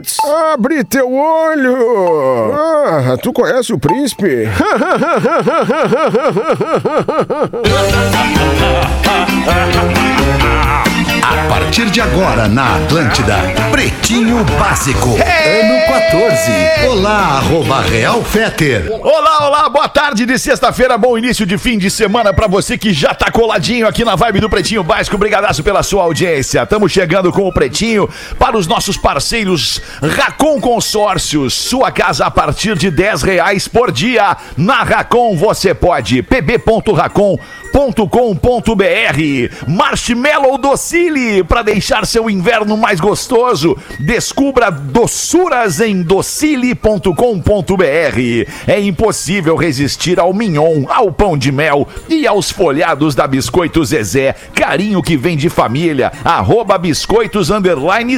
Roots! Abre teu olho! Ah, tu conhece o príncipe? A partir de agora na Atlântida, Pretinho Básico, ano 14. Olá, arroba Real Feter. Olá, olá, boa tarde de sexta-feira, bom início de fim de semana pra você que já tá coladinho aqui na vibe do Pretinho Básico. Obrigadaço pela sua audiência. Estamos chegando com o Pretinho para os nossos parceiros Racon Consórcios. Sua casa a partir de 10 reais por dia. Na Racon você pode. pb.racon.com.br Marshmallow Docile para deixar seu inverno mais gostoso. Descubra doçuras em docile.com.br. É impossível resistir ao mignon, ao pão de mel e aos folhados da Biscoito Zezé. Carinho que vem de família. Arroba Biscoitos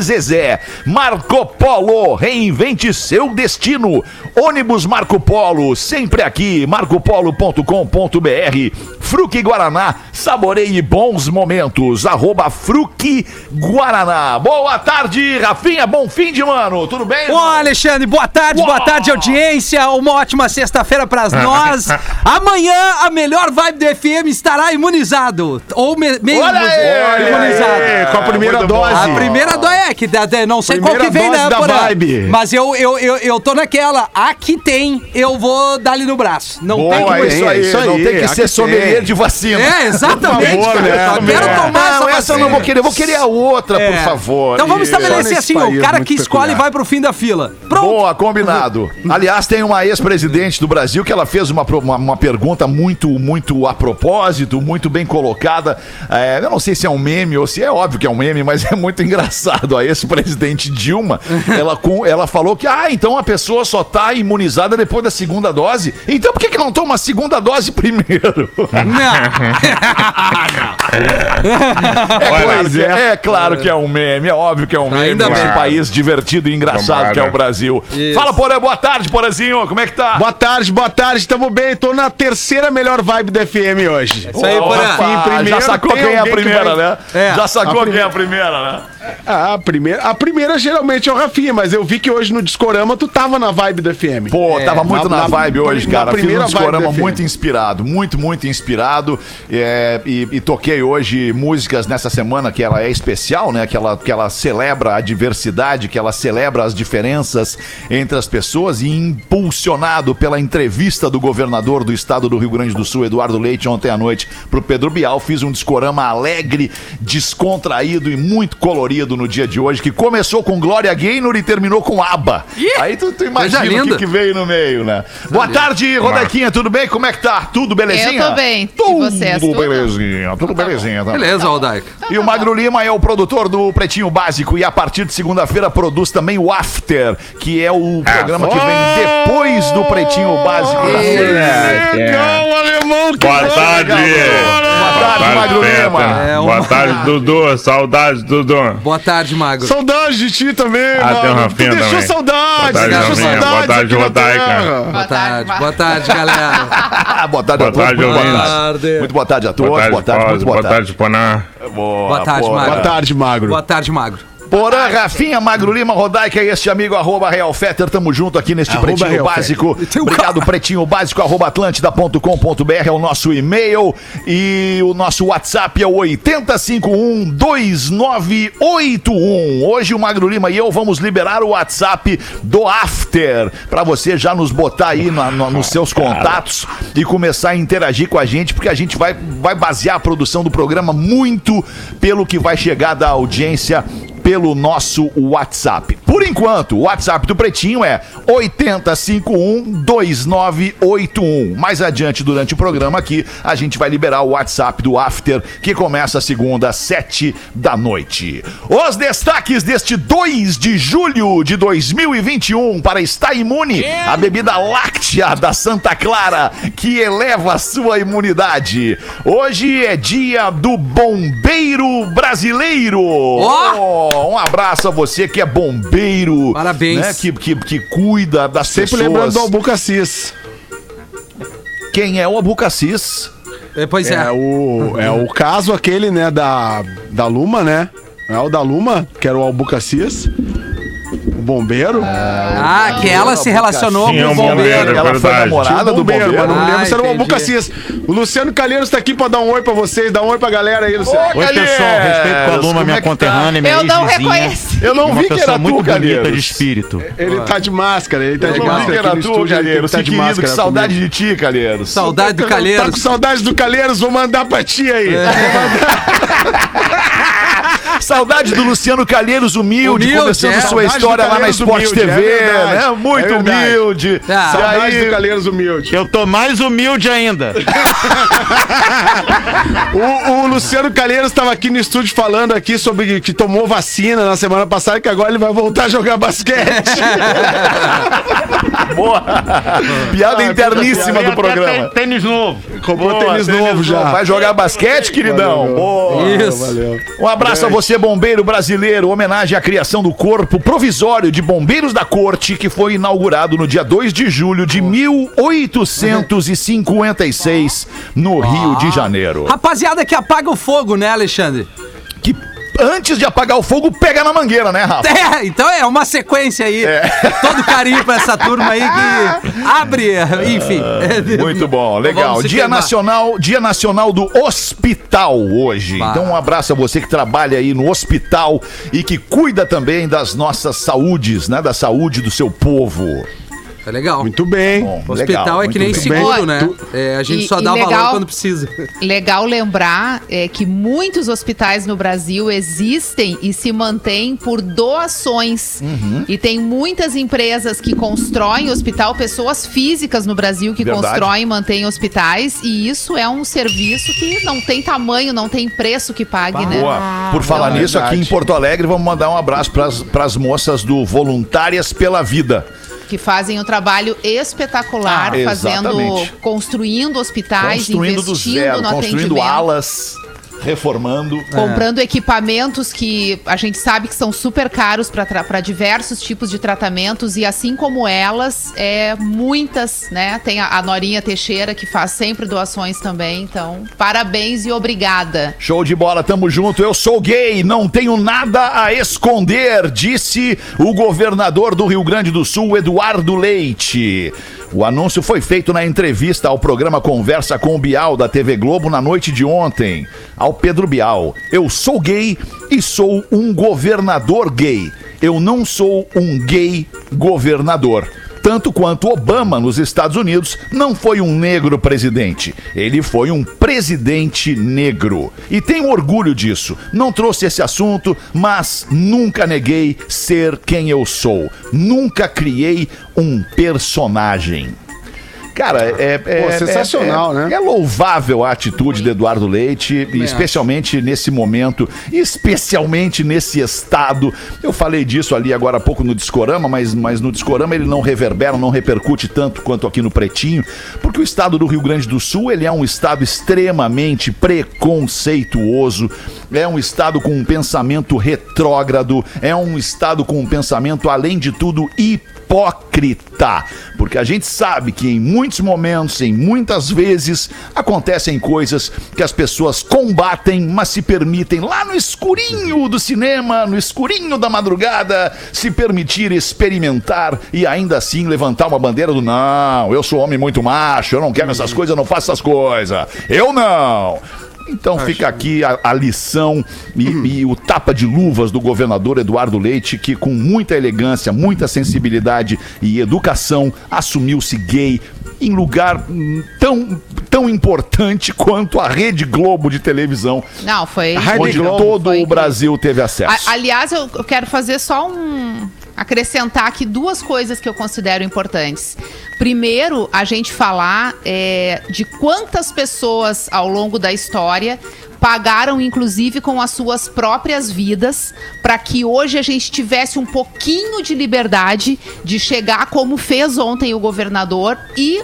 Zezé. Marco Polo, reinvente seu destino. Ônibus Marco Polo, sempre aqui. marcopolo.com.br. Fruque Guaraná, saboreie bons momentos. Arroba Fruque Guaraná. Boa tarde, Rafinha. Bom fim de ano. Tudo bem? Ô, Alexandre, boa tarde, boa Uau! tarde, audiência. Uma ótima sexta-feira para nós. Amanhã, a melhor vibe do FM estará imunizado. Ou me, meio Olha aí, imunizado. É, com a primeira Muito dose. A primeira dói é que não sei qual que vem, dose né, da Porã? vibe. Mas eu, eu, eu, eu tô naquela. Aqui tem, eu vou dar ali no braço. Não tem Boa, que é isso aí. isso aí, Não tem que aqui ser tem. sommelier de vacina. É, exatamente. Por favor, cara. né? Eu quero É. tomar Não, essa essa eu não vou querer. Eu vou querer a outra, É. por favor. Então vamos estabelecer assim, o cara que escolhe peculiar. vai pro fim da fila. Pronto. Boa, combinado. Aliás, tem uma ex-presidente do Brasil que ela fez uma, uma, uma pergunta muito, muito a propósito, muito bem colocada. É, eu não sei se é um meme ou se é óbvio que é um meme, mas é muito engraçado. A ex-presidente Dilma, ela, com, ela falou que, ah, então a pessoa só tá imunizada depois da segunda dose. Então por que, que não toma a segunda dose primeiro? É claro, que, é claro que é um meme, é óbvio que é um meme Ainda nesse bem. país divertido e engraçado Tomara. que é o Brasil. Isso. Fala, Porã, boa tarde, Porazinho, como é que tá? Boa tarde, boa tarde, tamo bem. Tô na terceira melhor vibe do FM hoje. Isso aí, Porã. primeiro, já sacou tem quem é a alguém que primeira, vai- né? É. Já sacou A quem é a primeira, né? Ah, a primeira, a primeira geralmente é o Rafinha, mas eu vi que hoje no Discorama tu tava na vibe do FM. Pô, tava muito na- na, na- vibe hoje, na cara. Fiz um discorama muito inspirado, muito, muito inspirado. É, e, e toquei hoje músicas nessa semana que ela é especial, né? Que ela, que ela celebra a diversidade, que ela celebra as diferenças entre as pessoas e impulsionado pela entrevista do governador do estado do Rio Grande do Sul, Eduardo Leite, ontem à noite, pro Pedro Bial. Fiz um discorama alegre, descontraído e muito colorido no dia de hoje, que começou com Glória Gaynor e terminou com ABBA. Aí tu, tu imagina Coisa o que, linda. que veio no meio, né? Boa tarde, Rodequinha, tudo bem? Como é que tá? Tudo belezinha? Eu tô bem. E Tudo vocês, tudo? belezinha, tudo belezinha. Tá? Beleza, Aldaica. E o Magro Lima é o produtor do Pretinho Básico e a partir de segunda-feira produz também o After, que é o programa que vem depois do Pretinho Básico da É, Legal, alemão, que Boa tarde. Boa tarde, Magro. Lima. É, Boa uma- tarde, Dudu. Saudade, Dudu. Boa tarde, Magro. Saudade de ti também, Mano. Rafinha tu deixou também. saudade, Boa tarde, deixou Rafinha. saudade. Boa tarde, Rodaica. Boa tarde, boa tarde, galera. boa tarde a Boa todos. tarde, muito, boa tarde. muito boa tarde a todos. Boa tarde, Boa tarde, muito Boa tarde, Poná. Boa, Boa tarde. Boa tarde, Magro. Boa tarde, Magro. Porã, Rafinha, Magro Lima, Rodaica e este amigo, arroba Real Fetter, tamo junto aqui neste Arroba Pretinho Real Básico. Um Obrigado, Pretinho Básico, arroba atlântida.com.br é o nosso e-mail. E o nosso WhatsApp é o 80512981. Hoje o Magro Lima e eu vamos liberar o WhatsApp do After, pra você já nos botar aí na- no- nos seus contatos e começar a interagir com a gente, porque a gente vai, vai basear a produção do programa muito pelo que vai chegar da audiência pelo nosso WhatsApp. Por enquanto, o WhatsApp do Pretinho é 80512981. Mais adiante, durante o programa aqui, a gente vai liberar o WhatsApp do After, que começa segunda às 7 da noite. Os destaques deste 2 de julho de 2021 para estar imune, a bebida láctea da Santa Clara, que eleva a sua imunidade. Hoje é dia do bombeiro brasileiro. Oh, um abraço a você que é bombeiro. Parabéns. né, Que, que, que cuida das Sempre pessoas. lembrando do Albucacis. quem é o Abucacis. É, Pois é. É o, é o caso aquele, né, da, da Luma, né? É o da Luma, que era o Albucacias. O bombeiro. Ah, que ela se relacionou com o um bombeiro. bombeiro. Ela foi namorada o do bombeiro, mas não Ah, lembro se era o entendi. Albucacias. O Luciano Calheiros tá aqui pra dar um oi pra vocês. Dá um oi pra galera aí, Luciano. Ô, Oi, pessoal. Calheiros, Respeito com a Luma, é minha tá? conterrânea, minha Eu não reconheço. Eu não Uma vi que era muito tu, Calheiros. de espírito. Ele tá de máscara, ele tá Eu de não vi que máscara. era tu, Calheiros. tá Que de querido, máscara que saudade de ti, Calheiros. Saudade do Tá com Calheiros. saudade do Calheiros, vou mandar pra ti aí. Saudade do Luciano Calheiros, humilde, Humilde, começando é. sua história lá na Sport humilde, TV, é verdade, né? Muito é humilde. E Saudade aí, do Calheiros humilde. Eu tô mais humilde ainda. O, o Luciano Calheiros estava aqui no estúdio falando aqui sobre que tomou vacina na semana passada, que agora ele vai voltar a jogar basquete. boa. Piada Ah, interníssima Tem do programa. tê- Tênis novo. Comprou Boa, tênis novo já. Vai jogar basquete, queridão? Valeu. Boa. Isso. Valeu. Um abraço a você, bombeiro brasileiro. Homenagem à criação do corpo provisório de bombeiros da corte, que foi inaugurado no dia 2 de julho de 1856, no Rio de Janeiro. Rapaziada que apaga o fogo, né, Alexandre? Que antes de apagar o fogo, pega na mangueira, né, Rafa? É, então é uma sequência aí. Todo carinho pra essa turma aí que abre, enfim. Muito bom, legal. Vamos se Dia queimar. Nacional, Dia Nacional do Hospital hoje. Bah. Então um abraço a você que trabalha aí no hospital e que cuida também das nossas saúdes, né? Da saúde do seu povo. É legal. Muito bem. Bom, Hospital legal, é que nem seguro, bem. né? É, a gente E- só dá valor legal- quando precisa. Legal lembrar é, que muitos hospitais no Brasil existem e se mantêm por doações. Uhum. E tem muitas empresas que constroem hospital, pessoas físicas no Brasil que Verdade. constroem e mantêm hospitais. E isso é um serviço que não tem tamanho, não tem preço que pague, né? Boa. Por falar é nisso, aqui em Porto Alegre, vamos mandar um abraço para as moças do Voluntárias pela Vida. Que fazem um trabalho espetacular, Ah, fazendo, construindo hospitais, Construindo do investindo zero, no construindo atendimento. alas, reformando. comprando equipamentos que a gente sabe que são super caros para diversos tipos de tratamentos e assim como elas, é muitas, né? Tem a, a Norinha Teixeira que faz sempre doações também, então parabéns e obrigada. Show de bola, tamo junto. Eu sou gay, não tenho nada a esconder, disse o governador do Rio Grande do Sul, Eduardo Leite. O anúncio foi feito na entrevista ao programa Conversa com o Bial da TV Globo na noite de ontem. Ao Pedro Bial, eu sou gay e sou um governador gay. Eu não sou um gay governador. Tanto quanto Obama nos Estados Unidos não foi um negro presidente, ele foi um presidente negro. E tenho orgulho disso. Não trouxe esse assunto, mas nunca neguei ser quem eu sou. Nunca criei um personagem. Cara, é, é- Pô, sensacional, é- né? É louvável a atitude de Eduardo Leite, e especialmente nesse momento, e especialmente nesse estado. Eu falei disso ali agora há pouco no Discorama, mas, mas no Discorama ele não reverbera, não repercute tanto quanto aqui no Pretinho, porque o estado do Rio Grande do Sul ele é um estado extremamente preconceituoso, é um estado com um pensamento retrógrado, é um estado com um pensamento, além de tudo, hipócrita. Porque a gente sabe que em muitos momentos, em muitas vezes, acontecem coisas que as pessoas combatem, mas se permitem lá no escurinho do cinema, no escurinho da madrugada, se permitir experimentar e ainda assim levantar uma bandeira do não, eu sou homem muito macho, eu não quero essas coisas, eu não faço essas coisas. Eu não. Então fica aqui a, a lição e, e o tapa de luvas do governador Eduardo Leite, que com muita elegância, muita sensibilidade e educação assumiu-se gay em lugar hum, tão, tão importante quanto a Rede Globo de televisão, Não, foi. Rede onde Globo todo foi o Brasil teve acesso. A- aliás, eu, eu quero fazer só um. Acrescentar aqui duas coisas que eu considero importantes. Primeiro, a gente falar é, de quantas pessoas ao longo da história pagaram, inclusive, com as suas próprias vidas, para que hoje a gente tivesse um pouquinho de liberdade de chegar como fez ontem o governador e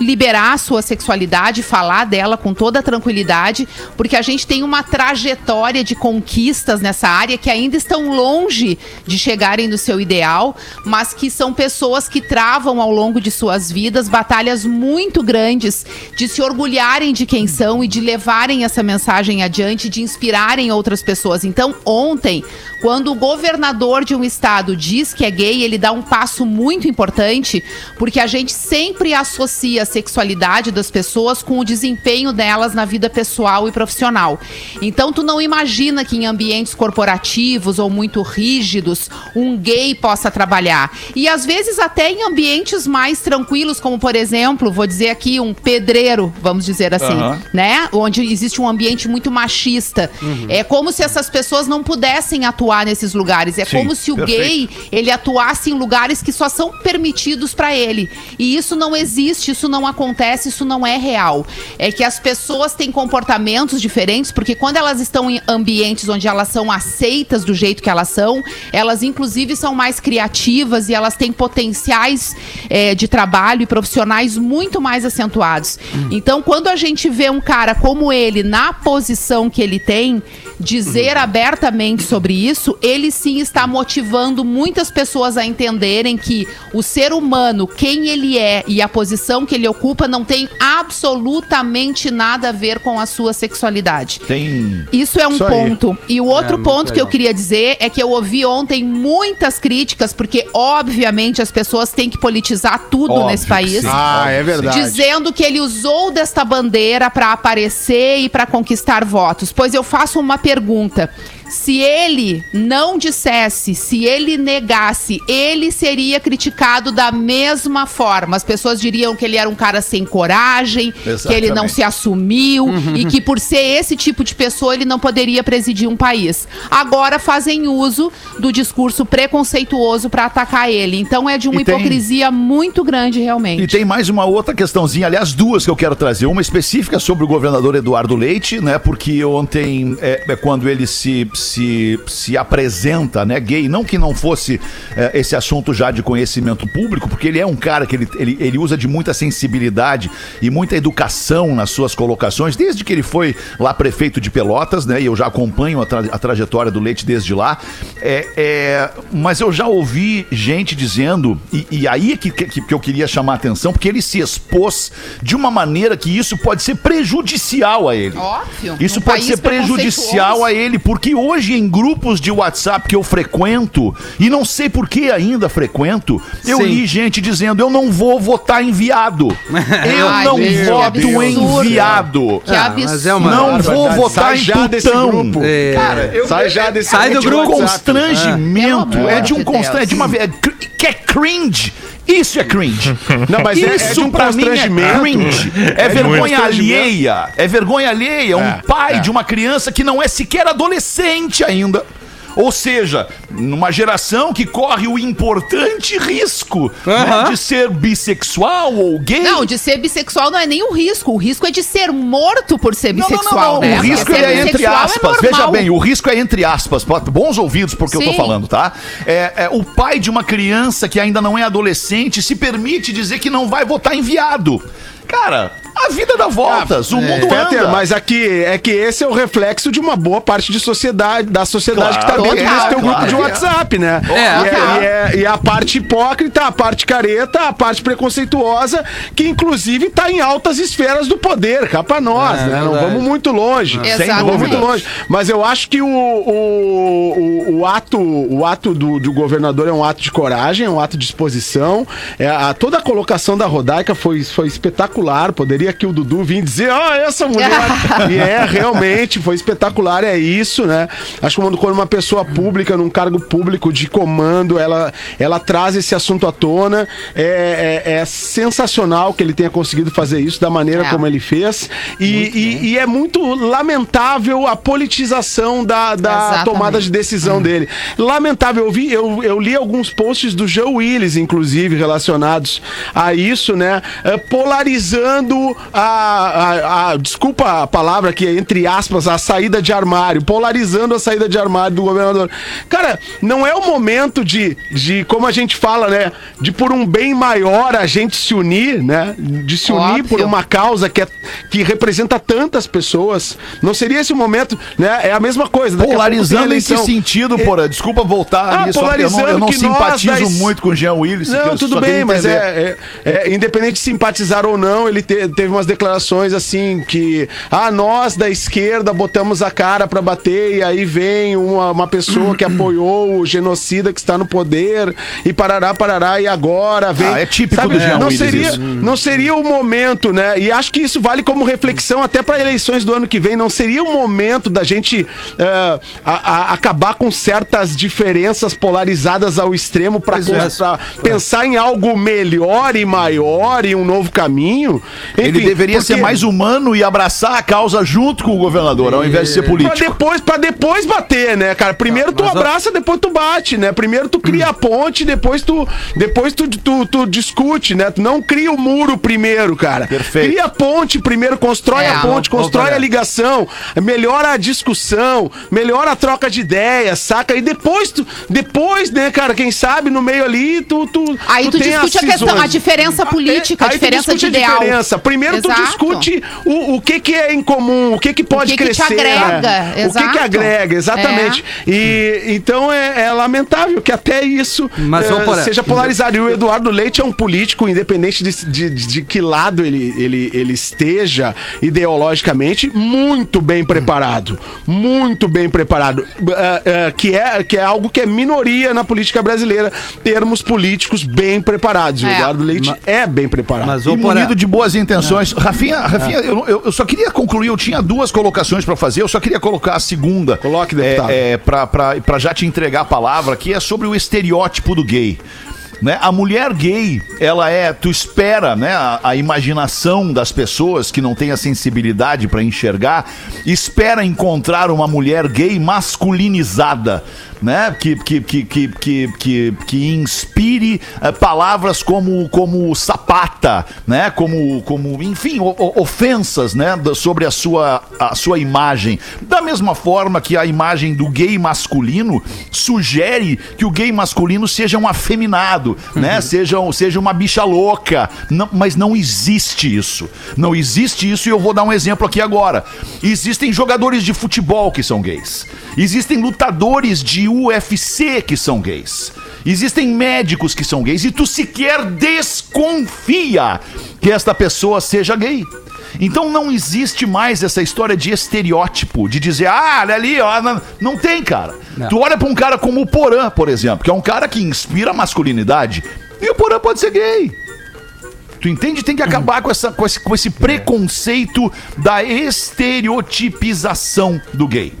liberar a sua sexualidade, falar dela com toda tranquilidade, porque a gente tem uma trajetória de conquistas nessa área que ainda estão longe de chegarem no seu ideal, mas que são pessoas que travam ao longo de suas vidas batalhas muito grandes de se orgulharem de quem são e de levarem essa mensagem adiante, de inspirarem outras pessoas. Então, ontem, quando o governador de um estado diz que é gay, ele dá um passo muito importante, porque a gente sempre associa sexualidade das pessoas com o desempenho delas na vida pessoal e profissional. Então, tu não imagina que em ambientes corporativos ou muito rígidos, um gay possa trabalhar. E às vezes até em ambientes mais tranquilos, como por exemplo, vou dizer aqui um pedreiro, vamos dizer assim, Aham. né? Onde existe um ambiente muito machista. É como se essas pessoas não pudessem atuar nesses lugares. É Sim, como se o perfeito. gay ele atuasse em lugares que só são permitidos para ele. E isso não existe, isso não acontece, isso não é real. É que as pessoas têm comportamentos diferentes, porque quando elas estão em ambientes onde elas são aceitas do jeito que elas são, elas inclusive são mais criativas e elas têm potenciais eh, de trabalho e profissionais muito mais acentuados. Então, quando a gente vê um cara como ele na posição que ele tem, dizer abertamente sobre isso, ele sim está motivando muitas pessoas a entenderem que o ser humano, quem ele é e a posição que ele ocupa não tem absolutamente nada a ver com a sua sexualidade. Tem. Isso é um Isso ponto. E o outro muito ponto que eu queria dizer é que eu ouvi ontem muitas críticas, porque obviamente as pessoas têm que politizar tudo Óbvio nesse país. sim. Ah, é verdade. Dizendo que ele usou desta bandeira para aparecer e para conquistar votos. Pois eu faço uma pergunta. Se ele não dissesse, se ele negasse, ele seria criticado da mesma forma. As pessoas diriam que ele era um cara sem coragem, que ele não Exatamente. se assumiu e que por ser esse tipo de pessoa ele não poderia presidir um país. Agora fazem uso do discurso preconceituoso para atacar ele. Então é de uma E tem- hipocrisia muito grande realmente. E tem mais uma outra questãozinha, aliás, duas que eu quero trazer. Uma específica sobre o governador Eduardo Leite, né? Porque ontem é, é quando ele se, se, se apresenta, né, gay. Não que não fosse é, esse assunto já de conhecimento público, porque ele é um cara que ele, ele, ele usa de muita sensibilidade e muita educação nas suas colocações, desde que ele foi lá prefeito de Pelotas, né? E eu já acompanho a, tra- a trajetória do Leite desde lá. É, é, mas eu já ouvi gente dizendo, e, e aí é que, que, que eu queria chamar a atenção, porque ele se expôs de uma maneira que isso pode ser prejudicial a ele. Óbvio. Isso Num pode ser prejudicial a ele, porque hoje em grupos de WhatsApp que eu frequento, e não sei por que ainda frequento, eu Sim. li gente dizendo: eu não vou votar em viado. Eu Ai, não meu voto Deus. em viado. Que Ah, absurdo. mas é uma- Não vou votar Sai em já desse putão. grupo. É. Cara, eu, Sai já desse Sai é do de um grupo. constrangimento, Pelo é de um constrangimento, é de uma é que é cringe. Isso é cringe. Não, mas é- é Isso de um pra mim é cringe. É, É vergonha alheia. É vergonha alheia. Um É, pai é. de uma criança que não é sequer adolescente ainda. Ou seja, numa geração que corre o importante risco né, de ser bissexual ou gay. Não, de ser bissexual não é nem o risco. O risco é de ser morto por ser Não, não, bissexual, não, não. né? O risco ser é entre bissexual aspas. normal. Veja bem, o risco é entre aspas. Bons ouvidos porque eu tô Sim. falando, tá? É, é, o pai de uma criança que ainda não é adolescente se permite dizer que não vai votar em viado. Cara, a vida dá voltas, o mundo Peter, anda. mas aqui é que esse é o reflexo de uma boa parte de sociedade, da sociedade Claro, que tá dentro desse teu grupo claro de que é. WhatsApp, né? É, e, é, e é- e a parte hipócrita, a parte careta, a parte preconceituosa, que inclusive tá em altas esferas do poder, cá pra nós, É, né? Não vamos muito longe. Sem Não vamos muito dúvida. longe. Mas eu acho que o, o, o, o ato, o ato do, do governador é um ato de coragem, é um ato de exposição. É, a, toda a colocação da Rodaica foi, foi espetacular. Poderia aqui o Dudu vir dizer, ah, essa mulher. e é, realmente, foi espetacular, é isso, né? Acho que quando, quando uma pessoa pública, num cargo público de comando, ela, ela traz esse assunto à tona. É, é, é sensacional que ele tenha conseguido fazer isso da maneira É. como ele fez. E, e- e é muito lamentável a politização da, da Exatamente. tomada de decisão dele. Lamentável, eu, vi, eu, eu li alguns posts do Joe Willis, inclusive, relacionados a isso, né? Eh, Polarizando a, a- a- desculpa a palavra aqui, entre aspas, a saída de armário, polarizando a saída de armário do governador. Cara, não é o momento de, de como a gente fala, né? De por um bem maior a gente se unir, né? De se unir por Óbvio. uma causa que, é, que representa tantas pessoas. Não seria esse o momento, né? É a mesma coisa. Polarizando em que sentido, Porã? Desculpa voltar Ah, nisso. Eu não, eu polarizando não nós simpatizo das- muito com o Jean Willis. Não, tudo bem, mas é, é- é, independente de simpatizar ou não, ele te- teve umas declarações assim que ah, nós da esquerda botamos a cara pra bater e aí vem uma, uma pessoa que apoiou o genocida que está no poder e parará, parará e agora vem. Ah, é típico do Jean não seria, isso. não seria o momento, né? E acho que isso vale como reflexão até para eleições do ano que vem. Não seria o momento da gente eh, a- a- acabar com certas diferenças polarizadas ao extremo para é. pensar em algo melhor e maior e um novo caminho. Ele deveria ser mais humano e abraçar a causa junto com o governador, ao invés de ser Pra político. depois, pra depois bater, né, cara? Primeiro tu Mas, ó- abraça, depois tu bate, né? Primeiro tu cria a ponte, depois tu, depois tu, tu, tu discute, né? Tu não cria o muro primeiro, cara. Perfeito. Cria a ponte primeiro, constrói É. a ponte, constrói a ligação, melhora a discussão, melhora a troca de ideias, saca? E depois tu, depois, né, cara, quem sabe no meio ali tu, tu Aí tu discute a questão, a diferença política, a Aí tu diferença de a ideal. diferença. Primeiro tu Exato. discute o, o que que é em comum, o que que pode que que te crescer. agrega, né? O que que agrega, exatamente. E então é, é lamentável que até isso Mas, Porã, seja polarizado. E o Eduardo Leite é um político, independente de, de, de que lado ele, ele, ele esteja ideologicamente, muito bem preparado. Muito bem preparado. Eh, eh, que, é, que é algo que é minoria na política brasileira, termos políticos bem preparados. E o É. Eduardo Leite Ma- é bem preparado. Mas, E ô, munido de boas intenções. Rafinha, Rafinha eu, eu- eu só queria concluir, eu tinha duas colocações pra fazer, eu só queria colocar a segunda. Coloque, deputado. É, é, pra já te entregar a palavra, que é sobre o estereótipo do gay. Né? A mulher gay, ela é, tu espera, né, a, a imaginação das pessoas que não têm a sensibilidade pra enxergar, espera encontrar uma mulher gay masculinizada, né, que que que que que, que, que inspire eh, palavras como como sapata, né, como como enfim o- o- ofensas, né, da- sobre a sua a sua imagem. Da mesma forma que a imagem do gay masculino sugere que o gay masculino seja um afeminado, né, seja um- seja uma bicha louca, Não- mas não existe isso. Não existe isso e eu vou dar um exemplo aqui agora. Existem jogadores de futebol que são gays. Existem lutadores de UFC que são gays. Existem médicos que são gays e tu sequer desconfia que esta pessoa seja gay. Então não existe mais essa história de estereótipo, de dizer, ah, olha ali, ó, não, não tem, cara. Não. Tu olha pra um cara como o Porã, por exemplo, que é um cara que inspira masculinidade, e o Porã pode ser gay. Tu entende? Tem que acabar com, essa, com, esse, com esse preconceito da estereotipização do gay.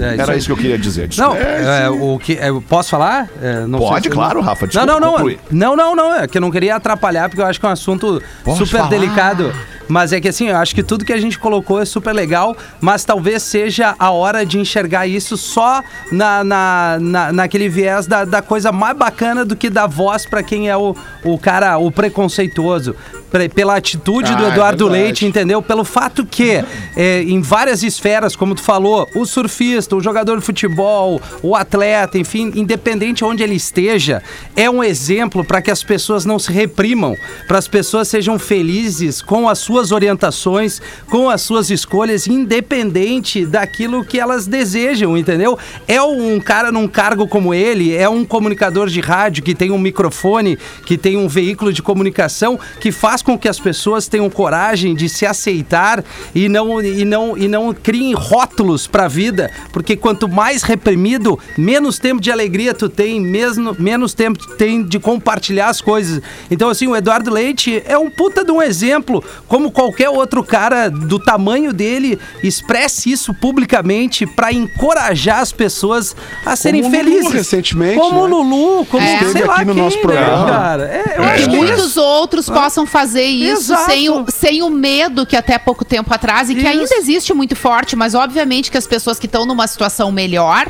é, Era isso que eu queria dizer. Não, desculpa. é, o que é, posso falar? É, não Pode, se- claro, Rafa, Não, desculpa, não, não. conclui. Não, não, não. É que eu não queria atrapalhar, porque eu acho que é um assunto Pode super falar. delicado. Mas é que assim, eu acho que tudo que a gente colocou é super legal, mas talvez seja a hora de enxergar isso só na, na, na- naquele viés da, da coisa mais bacana do que dar voz pra quem é o, o cara, o preconceituoso. Pre- Pela atitude do Ah, é Eduardo verdade. Leite, entendeu? Pelo fato que é, em várias esferas, como tu falou, o surfista, o jogador de futebol, o atleta, enfim, independente onde ele esteja, é um exemplo para que as pessoas não se reprimam, para as pessoas sejam felizes com as suas orientações, com as suas escolhas, independente daquilo que elas desejam, entendeu? É um cara num cargo como ele, é um comunicador de rádio que tem um microfone, que tem um veículo de comunicação que faz com que as pessoas tenham coragem de se aceitar e não e não e não criem rótulos para a vida, porque quanto mais reprimido, menos tempo de alegria tu tem, mesmo menos tempo tu tem de compartilhar as coisas. Então assim, o Eduardo Leite é um puta de um exemplo, como qualquer outro cara do tamanho dele, expresse isso publicamente para encorajar as pessoas a serem o Lulu felizes. recentemente, como o né? Lulu, como É. sei lá aqui no quem, nosso né, programa. cara? É, eu Que acho que muitos outros possam fazer isso Exato. sem o, sem o medo que até pouco tempo atrás e que Isso. ainda existe muito forte, mas obviamente que as pessoas que estão numa situação melhor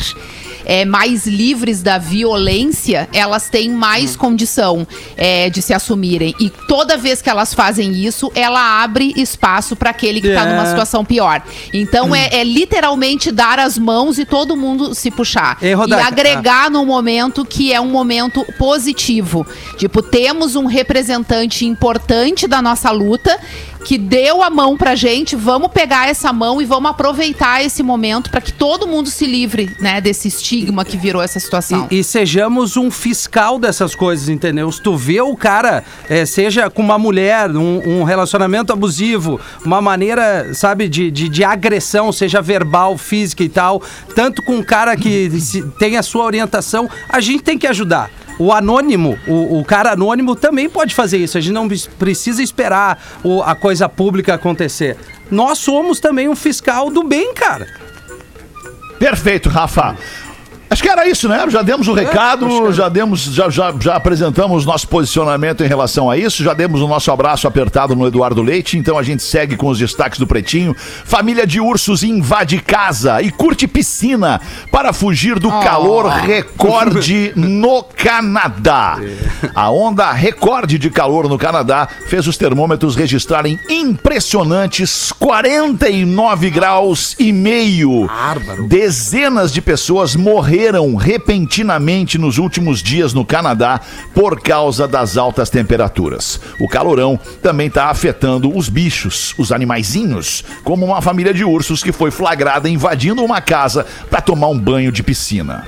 é, mais livres da violência, elas têm mais condição é, de se assumirem. E toda vez que elas fazem isso, ela abre espaço para aquele que está É. numa situação pior. Então é, é literalmente dar as mãos e todo mundo se puxar. E Rodaica, agregar num momento que é um momento positivo. Tipo, temos um representante importante da nossa luta que deu a mão pra gente, vamos pegar essa mão e vamos aproveitar esse momento para que todo mundo se livre, né, desse estigma que virou essa situação. E, e sejamos um fiscal dessas coisas, entendeu? Se tu vê o cara, é, seja com uma mulher, um, um relacionamento abusivo, uma maneira, sabe, de, de, de agressão, seja verbal, física e tal, tanto com um cara que tem a sua orientação, a gente tem que ajudar. O anônimo, o, o cara anônimo também pode fazer isso. A gente não precisa esperar o- a coisa pública acontecer. Nós somos também um fiscal do bem, cara. Perfeito, Rafa. Acho que era isso, né? Já demos o recado, já demos, já, já, já apresentamos nosso posicionamento em relação a isso, já demos o nosso abraço apertado no Eduardo Leite, então a gente segue com os destaques do Pretinho. Família de ursos invade casa e curte piscina para fugir do calor recorde no Canadá. A onda recorde de calor no Canadá fez os termômetros registrarem impressionantes 49 graus e meio. Dezenas de pessoas morreram repentinamente nos últimos dias no Canadá por causa das altas temperaturas. O calorão também está afetando os bichos, os animaizinhos, como uma família de ursos que foi flagrada invadindo uma casa para tomar um banho de piscina.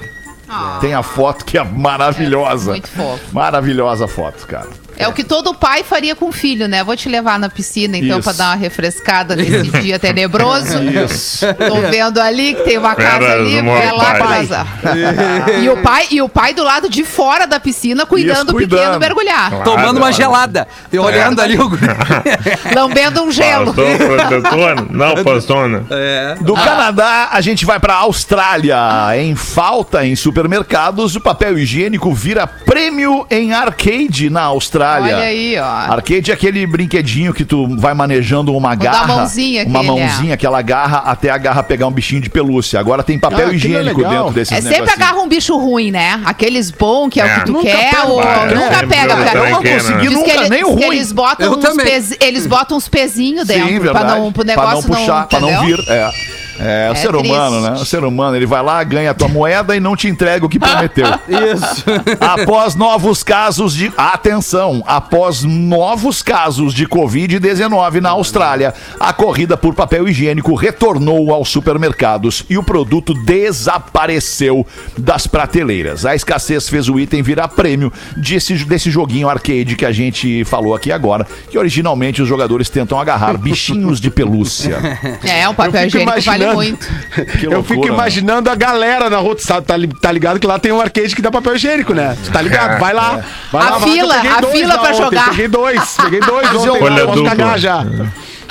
Tem a foto que é maravilhosa. Muito fofo. Maravilhosa foto, cara. É o que todo pai faria com o filho, né? Vou te levar na piscina, então, Isso. pra dar uma refrescada nesse dia tenebroso. Isso. Tô vendo ali que tem uma casa Pera, ali, vai lá casa. E o pai e o pai do lado de fora da piscina cuidando do pequeno mergulhar, Tomando uma claro. gelada. E olhando ali o. lambendo um gelo. Não passou, né? Do Canadá, a gente vai pra Austrália. Em falta em supermercados, o papel higiênico vira prêmio em arcade na Austrália. Olha aí, ó. Arcade é aquele brinquedinho que tu vai manejando uma da garra. mãozinha uma aquele, é. mãozinha que ela agarra até a garra pegar um bichinho de pelúcia. Agora tem papel Ah, é higiênico dentro desses É sempre agarra um bicho ruim, né? Aqueles bons, que é, o É. que tu Nunca quer, pega, ou né? nunca pega, eu cara. Eu não consegui né? Diz nunca, que, ele- nem o ruim. eles botam, uns pes- eles botam uns pezinhos dentro Sim, pra, verdade. não, pro pra negócio não puxar, pra não vir. É. É, o É ser humano, triste. né? O ser humano, ele vai lá, ganha a tua moeda e não te entrega o que prometeu. Isso. Após novos casos de. Atenção! Após novos casos de Covid-19 na Austrália, a corrida por papel higiênico retornou aos supermercados e o produto desapareceu das prateleiras. A escassez fez o item virar prêmio desse, desse joguinho arcade que a gente falou aqui agora, que originalmente os jogadores tentam agarrar bichinhos de pelúcia. É, o papel higiênico vale imaginando- eu fico né? imaginando a galera na rua, tá, tá tá ligado que lá tem um arcade que dá papel higiênico, né? Tu tá ligado? Vai lá. Vai A lá, vai eu fila, a fila pra ontem, jogar. Peguei dois, peguei dois ontem, Olha eu posso cagar já.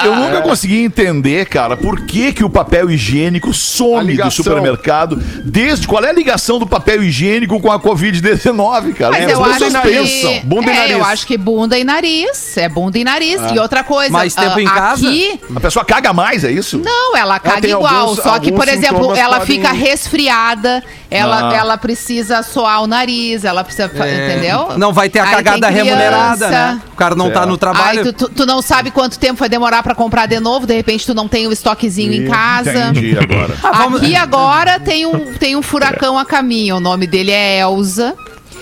Eu nunca consegui entender, cara, por que, que o papel higiênico some do supermercado. Desde qual é a ligação do papel higiênico com a Covid-19, cara? Mas As eu pessoas acho pensam. que. Bunda e é, nariz. eu acho que bunda e nariz. É bunda e nariz. E outra coisa. Mais tempo ah, em casa? Aqui. A pessoa caga mais, é isso? Não, ela caga tem igual. alguns- só que, por exemplo, sintomas ela podem- fica resfriada, ela, Ah. ela precisa soar o nariz, ela precisa. fa- Entendeu? Não vai ter a Aí cagada remunerada, criança. né? O cara não tá no Aí trabalho. tu, tu- tu não sabe quanto tempo vai demorar pra comprar de novo, de repente tu não tem o estoquezinho em casa. Entendi agora. vamos- Aqui agora tem um, tem um furacão a caminho. O nome dele é Elza.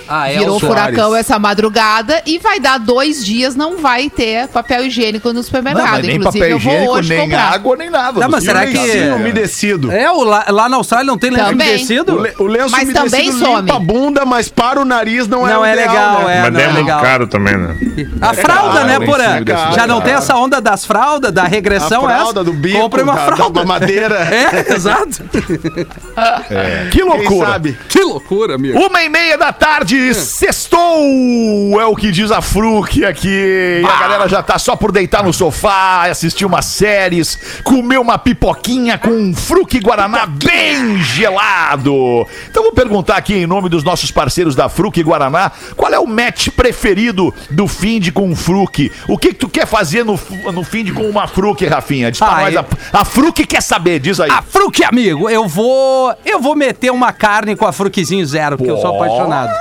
Ah, é Virou furacão essa madrugada e vai dar dois dias, não vai ter papel higiênico no Não, supermercado. nem Inclusive, papel eu vou hoje nem comprar. água, nem nada. Não, mas será que- É. umedecido. É, o lá, lá na Austrália não tem lenço Também. umedecido? O, le- o lenço Mas umedecido também limpa a bunda, mas para o nariz não, Não é, é o ideal, legal, né? é. Mas não é muito legal. caro também, né? A fralda, caro, né, Porã? Já não tem essa onda das fraldas, da regressão A fralda essa? do bico, Compre uma da- da fralda. mamadeira. É, exato. Que Quem loucura. sabe? que loucura, amigo. Uma e meia da tarde, Hoje sextou, é o que diz a Fruc aqui. E a galera já tá só por deitar no sofá, assistir umas séries, comer uma pipoquinha com um Fruc Guaraná bem gelado. Então vou perguntar aqui em nome dos nossos parceiros da Fruc Guaraná, qual é o match preferido do Find com o Fruc? O que, que tu quer fazer no, no Find com uma Fruc, Rafinha? Diz pra Ah, nós, eu- a, a Fruc quer saber, diz aí. A Fruc, amigo, eu vou. Eu vou meter uma carne com a Fruquezinho zero, porque eu sou apaixonado.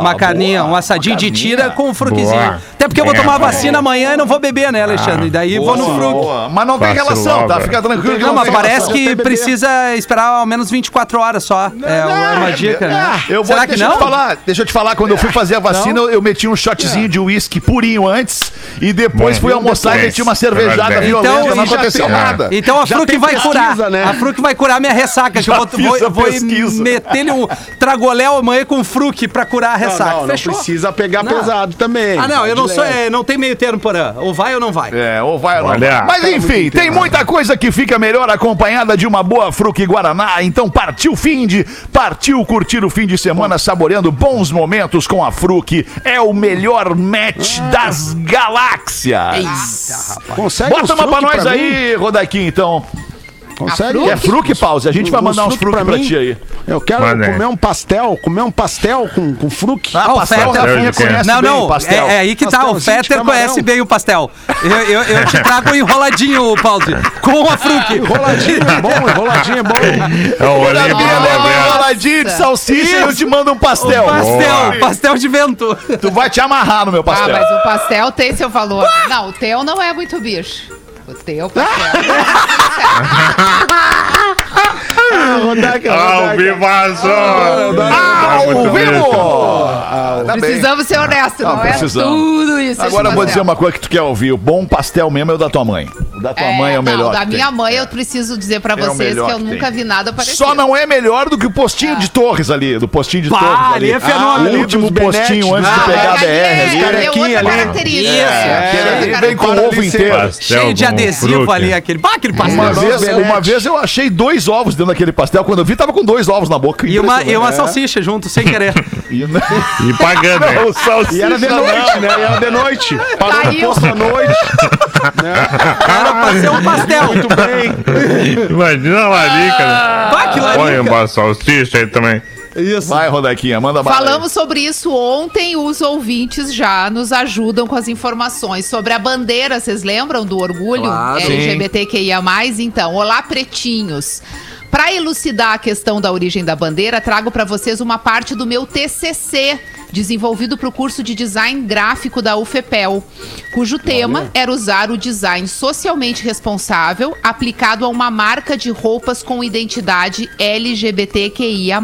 Uma carninha, um assadinho de tira com um Fruquezinho. Até porque eu vou É, tomar boa. vacina amanhã e não vou beber, né, Alexandre? E daí vou no. Boa. Mas não tem relação, tá? logo. Fica tranquilo que Não, mas tem parece que precisa esperar ao menos 24 horas só. É uma, uma dica, né? Eu vou, Será que deixa eu não? te falar, deixa eu te falar, quando eu fui fazer a vacina, eu, eu meti um shotzinho de uísque purinho antes e depois Bom, fui almoçar e meti uma cervejada Então, violenta, não já aconteceu tem- nada. Então a Já Fruc tem vai curar. né? A Fruc vai curar minha ressaca. que Já eu vou, fiz vou, a vou pesquisa. meter-lhe um tragoléu amanhã com Fruc pra curar a Não, ressaca. não, não Fechou? precisa pegar Não. pesado também. Ah, não, eu não leve. é, não tem meio termo, Porã. Ou vai ou não vai. É, ou vai ou não. Olha. Mas enfim, tem muita coisa que fica melhor acompanhada de uma boa Fruc Guaraná. Então partiu fim de, partiu curtir o fim de semana saboreando bons momentos com a Fruc. É o melhor match das galáxias. Consegue Bota uma pra fruque nós mim? aí, Rodaquinho, então. Consegue? Fruque? É Fruc, Pause. A gente vai mandar uns fruque pra mim? ti aí. Eu quero comer um pastel, comer um pastel com, com fruque. Ah, Ah, o pastel, Fetter- Rafinha quê? conhece Não, bem não, o pastel. é, é aí que tá. O Fetter conhece bem o pastel. Eu, eu, eu te trago enroladinho, Pause, com a Fruc. Enroladinho é bom, enroladinho é bom. É o enroladinho de salsicha e eu te mando um pastel. Pastel, Boa. pastel de vento. Tu vai te amarrar no meu Ah, pastel. mas o pastel tem seu valor. Não, o teu não é muito bicho. Teu pastel. Ah, Rodaica, Ao vivaço! Ah, Ao muito vivo! bonito. Ah, tá. Precisamos ser honestos, Não, não, é tudo isso. Agora eu vou pastel. dizer uma coisa que tu quer ouvir. O bom pastel mesmo é o da tua mãe. O da tua mãe é o não, melhor. Da que minha tem. mãe, eu preciso dizer pra É o vocês que eu que nunca tem. vi nada parecido. Só não é melhor do que o postinho de Torres ali, do postinho de Pá, Torres ali ali. é fenômeno. o último postinho antes de Ah, pegar a ali BR é- é carequinha ali. É, vem com Para ovo inteiro. Cheio de adesivo ali, aquele. Bah, aquele pastel. Uma vez eu achei dois ovos dentro daquele pastel. Quando eu vi, tava com dois ovos na boca. E uma, e uma salsicha junto, sem querer. E- E pagando, hein? Não, salsicha E era de não. noite, né? E era de noite. Parou no Caiu. posto à noite. Era pra ser um pastel. Muito bem. Imagina a larica, né? Bah, que Põe larica. uma salsicha aí também. Isso. Vai, Rodaquinha, manda bala aí. Falamos sobre isso ontem, os ouvintes já nos ajudam com as informações sobre a bandeira. Vocês lembram do orgulho Claro. LGBTQIA? Então, olá, pretinhos. Para elucidar a questão da origem da bandeira, trago para vocês uma parte do meu TCC, desenvolvido para o curso de design gráfico da UFPEL, cujo tema era usar o design socialmente responsável aplicado a uma marca de roupas com identidade LGBTQIA+.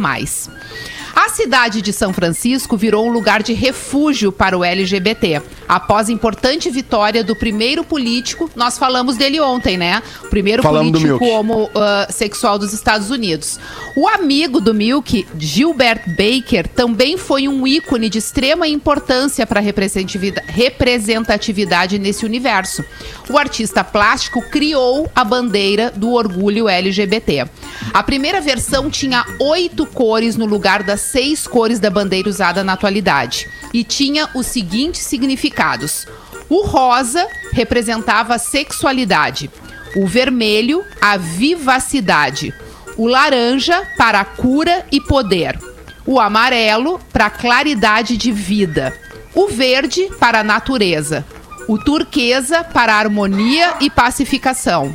A cidade de São Francisco virou um lugar de refúgio para o LGBT. Após a importante vitória do primeiro político, nós falamos dele ontem, né? O primeiro Falamos do político Milk. homossexual dos Estados Unidos. O amigo do Milk, Gilbert Baker, também foi um ícone de extrema importância para a representatividade, representatividade nesse universo. O artista plástico criou a bandeira do orgulho LGBT. A primeira versão tinha oito cores no lugar das seis cores da bandeira usada na atualidade. E tinha os seguintes significados: o rosa representava a sexualidade, o vermelho, a vivacidade, o laranja, para cura e poder, o amarelo, para a claridade de vida, o verde, para a natureza, o turquesa, para harmonia e pacificação.